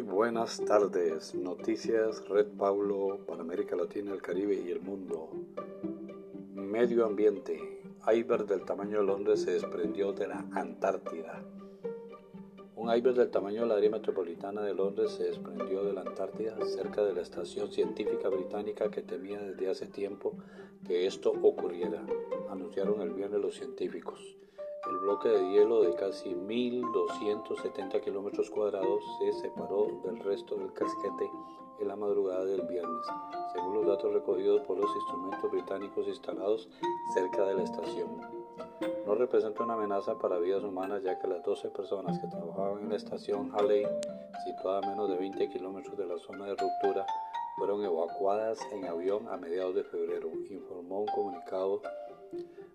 buenas tardes. Noticias Red Pablo para América Latina, el Caribe y el mundo. Medio ambiente. Iber del tamaño de Londres se desprendió de la Antártida. Un iceberg del tamaño de la área metropolitana de Londres se desprendió de la Antártida cerca de la estación científica británica que temía desde hace tiempo que esto ocurriera, anunciaron el viernes los científicos. El bloque de hielo de casi 1.270 kilómetros cuadrados se separó del resto del casquete en la madrugada del viernes, según los datos recogidos por los instrumentos británicos instalados cerca de la estación. No representa una amenaza para vidas humanas ya que las 12 personas que trabajaban en la estación Halley, situada a menos de 20 kilómetros de la zona de ruptura, fueron evacuadas en avión a mediados de febrero, informó un comunicado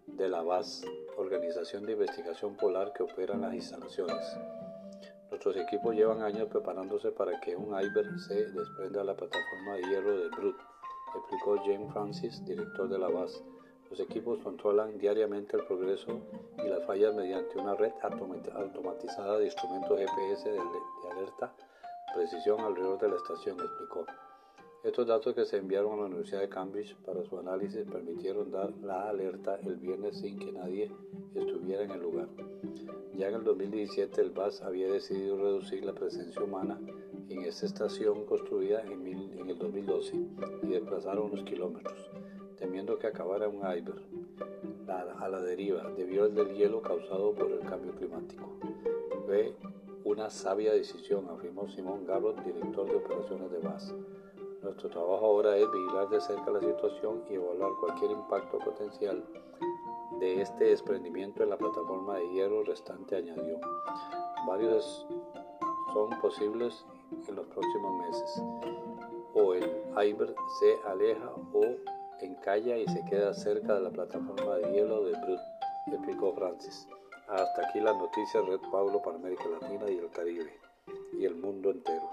de la BAS, Organización de Investigación Polar que opera en las instalaciones. Nuestros equipos llevan años preparándose para que un iceberg se desprenda de la plataforma de hierro de Brut, explicó James Francis, director de la BAS. Los equipos controlan diariamente el progreso y las fallas mediante una red automatizada de instrumentos GPS de alerta precisión alrededor de la estación, explicó. Estos datos que se enviaron a la Universidad de Cambridge para su análisis permitieron dar la alerta el viernes sin que nadie estuviera en el lugar. Ya en el 2017 el BAS había decidido reducir la presencia humana en esta estación construida en, el 2012 y desplazar unos kilómetros temiendo que acabara un iceberg a la deriva debido al del hielo causado por el cambio climático. Fue una sabia decisión, afirmó Simón Garrett, director de operaciones de BAS. Nuestro trabajo ahora es vigilar de cerca la situación y evaluar cualquier impacto potencial de este desprendimiento en la plataforma de hierro restante, añadió. Varios son posibles en los próximos meses. O el iceberg se aleja o encalla y se queda cerca de la plataforma de hielo de Brut, explicó Francis. Hasta aquí las noticias Red Pablo para América Latina y el Caribe y el mundo entero.